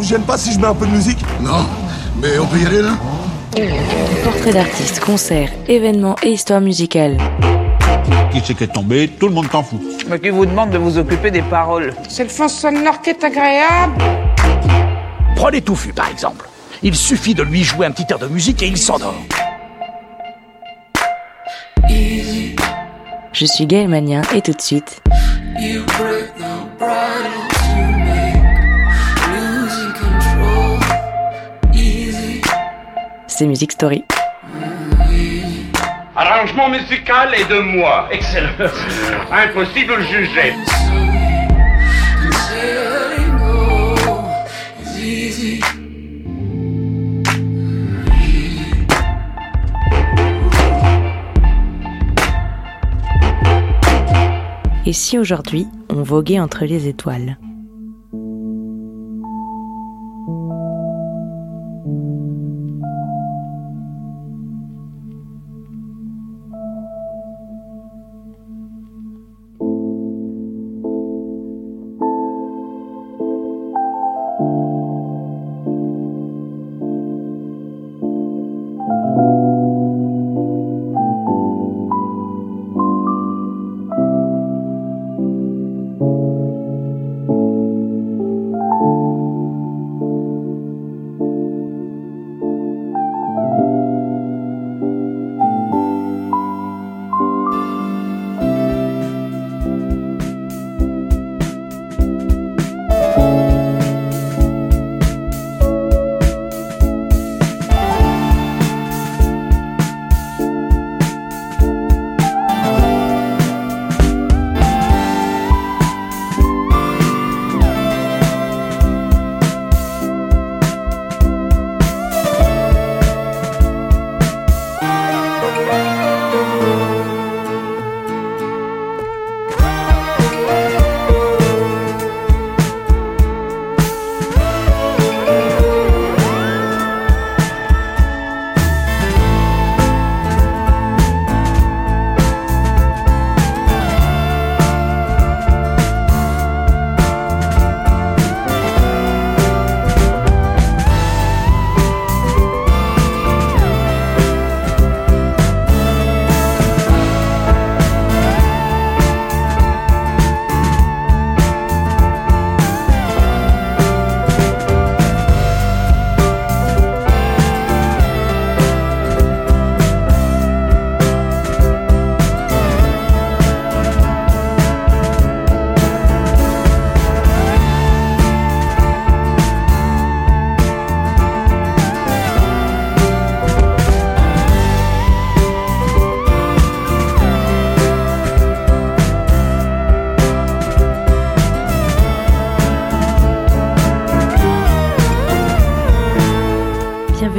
vous gêne pas si je mets un peu de musique Non, mais on peut y aller là Portrait d'artiste, concerts, événements et histoire musicale. Qui c'est qui est tombé Tout le monde t'en fout. Mais qui vous demande de vous occuper des paroles C'est le fond sonore qui est agréable. Prenez Touffu, par exemple. Il suffit de lui jouer un petit air de musique et il s'endort. Je suis Gaël Magnien et tout de suite. C'est Music Story. Arrangement musical est de moi. Excellent. Impossible de juger. Et si aujourd'hui on voguait entre les étoiles?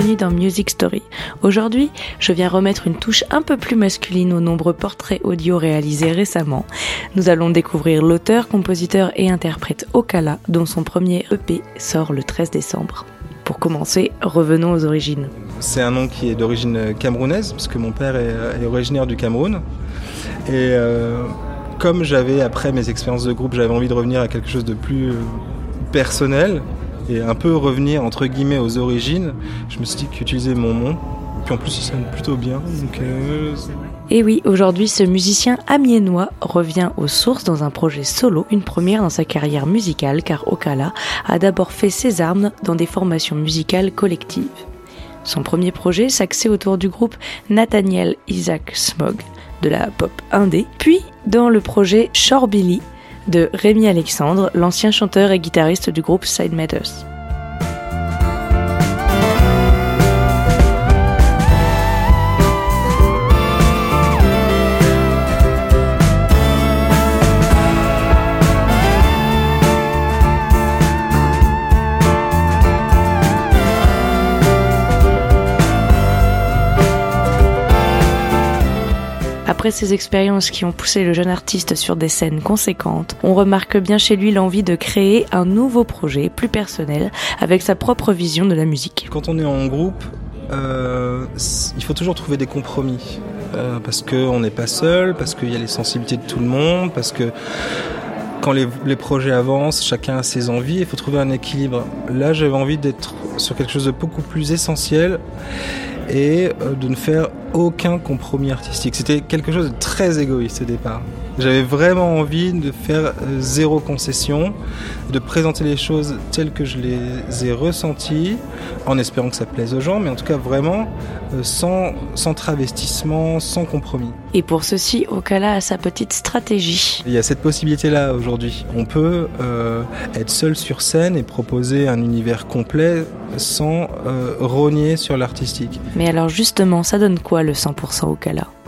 Dans Music Story. Aujourd'hui, je viens remettre une touche un peu plus masculine aux nombreux portraits audio réalisés récemment. Nous allons découvrir l'auteur, compositeur et interprète Okala, dont son premier EP sort le 13 décembre. Pour commencer, revenons aux origines. C'est un nom qui est d'origine camerounaise, puisque mon père est, originaire du Cameroun. Et euh, comme j'avais, après mes expériences de groupe, j'avais envie de revenir à quelque chose de plus euh, personnel, et un peu revenir entre guillemets aux origines, je me suis dit qu'utiliser mon nom, puis en plus ça sonne plutôt bien. Donc, euh, et oui, aujourd'hui, ce musicien amiénois revient aux sources dans un projet solo, une première dans sa carrière musicale, car Okala a d'abord fait ses armes dans des formations musicales collectives. Son premier projet s'axait autour du groupe Nathaniel Isaac Smog, de la pop indé, puis dans le projet Shorebilly, de Rémi Alexandre, l'ancien chanteur et guitariste du groupe Side Matters. Après ces expériences qui ont poussé le jeune artiste sur des scènes conséquentes, on remarque bien chez lui l'envie de créer un nouveau projet plus personnel avec sa propre vision de la musique. Quand on est en groupe, euh, il faut toujours trouver des compromis. Euh, parce qu'on n'est pas seul, parce qu'il y a les sensibilités de tout le monde, parce que quand les, les projets avancent, chacun a ses envies, il faut trouver un équilibre. Là, j'avais envie d'être sur quelque chose de beaucoup plus essentiel et euh, de ne faire aucun compromis artistique. C'était quelque chose de très égoïste au départ. J'avais vraiment envie de faire euh, zéro concession, de présenter les choses telles que je les ai ressenties, en espérant que ça plaise aux gens, mais en tout cas vraiment euh, sans, sans travestissement, sans compromis. Et pour ceci, Okala a sa petite stratégie. Il y a cette possibilité-là aujourd'hui. On peut euh, être seul sur scène et proposer un univers complet sans euh, rogner sur l'artistique. Mais alors justement, ça donne quoi le 100% Okala My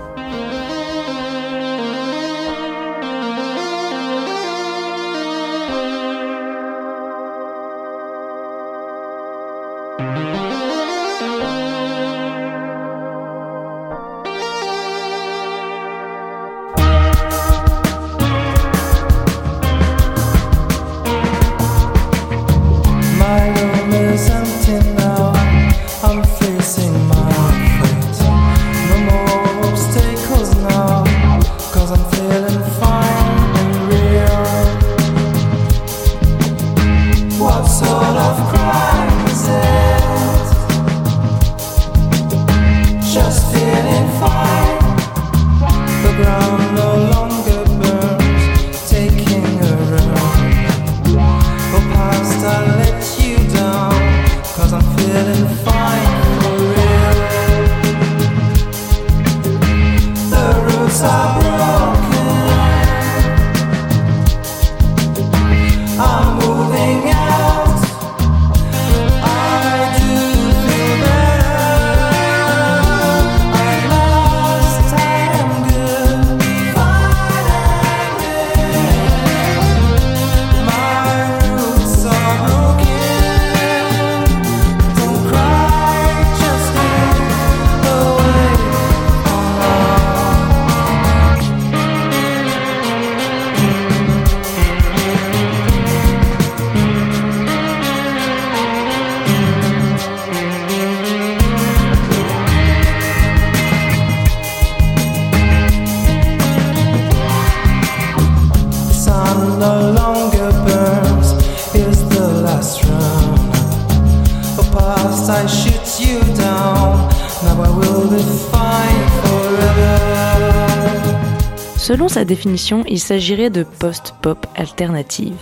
Selon sa définition, il s'agirait de post-pop alternative.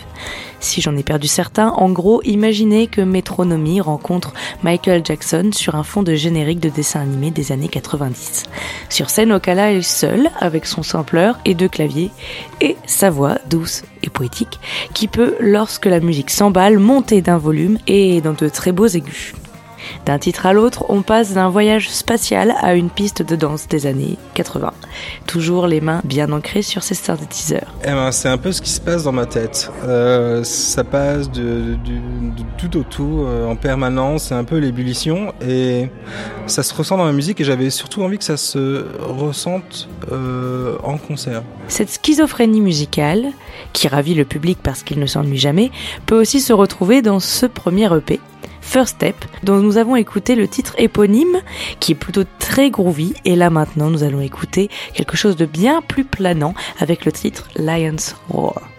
Si j'en ai perdu certains, en gros, imaginez que Metronomy rencontre Michael Jackson sur un fond de générique de dessin animé des années 90. Sur scène, Okala est seul avec son sampleur et deux claviers et sa voix douce et poétique qui peut, lorsque la musique s'emballe, monter d'un volume et dans de très beaux aigus. D'un titre à l'autre, on passe d'un voyage spatial à une piste de danse des années 80. Toujours les mains bien ancrées sur ces synthétiseurs. Eh ben, c'est un peu ce qui se passe dans ma tête. Euh, ça passe de, tout au tout euh, en permanence, c'est un peu l'ébullition et ça se ressent dans la musique et j'avais surtout envie que ça se ressente euh, en concert. Cette schizophrénie musicale, qui ravit le public parce qu'il ne s'ennuie jamais, peut aussi se retrouver dans ce premier EP, First Step, dont nous avons écouté le titre éponyme, qui est plutôt très groovy, et là maintenant nous allons écouter quelque chose de bien plus planant avec le titre Lion's Roar.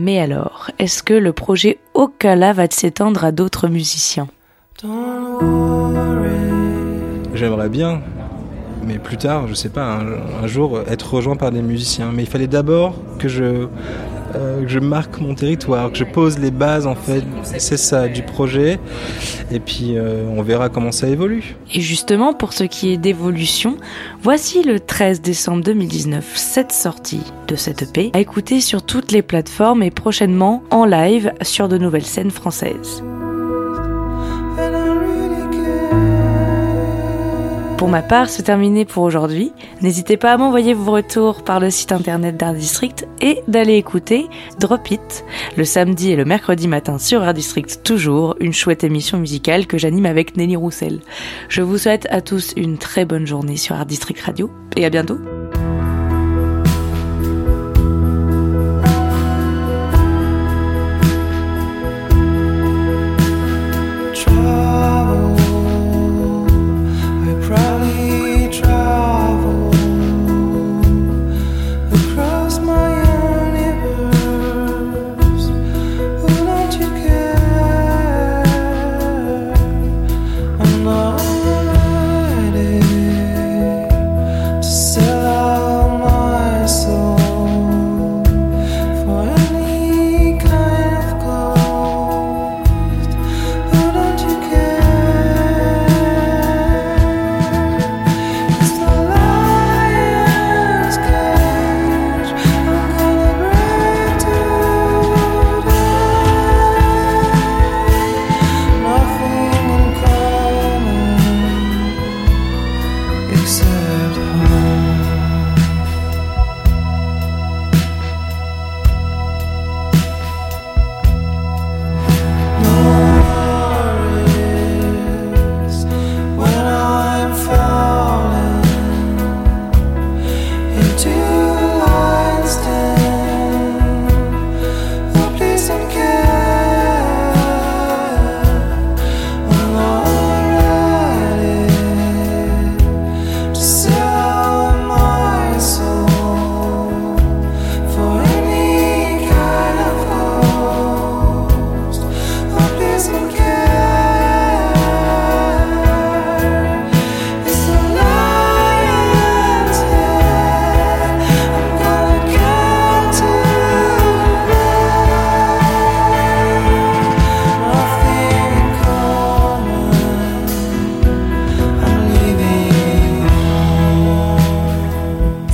Mais alors, est-ce que le projet Okala va s'étendre à d'autres musiciens? J'aimerais bien, mais plus tard, je sais pas, un, un, jour être rejoint par des musiciens. Mais il fallait d'abord que je, euh, que je marque mon territoire, que je pose les bases en fait, c'est ça, du projet. Et puis euh, on verra comment ça évolue. Et justement, pour ce qui est d'évolution, voici le 13 décembre 2019 cette sortie de cette EP à écouter sur toutes les plateformes et prochainement en live sur de nouvelles scènes françaises. Pour ma part, c'est terminé pour aujourd'hui. N'hésitez pas à m'envoyer vos retours par le site internet d'Art District et d'aller écouter Drop It le samedi et le mercredi matin sur Art District toujours, une chouette émission musicale que j'anime avec Nelly Roussel. Je vous souhaite à tous une très bonne journée sur Art District Radio et à bientôt.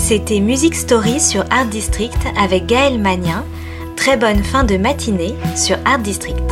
C'était Music Story sur Art District avec Gaël Magnin. Très bonne fin de matinée sur Art District.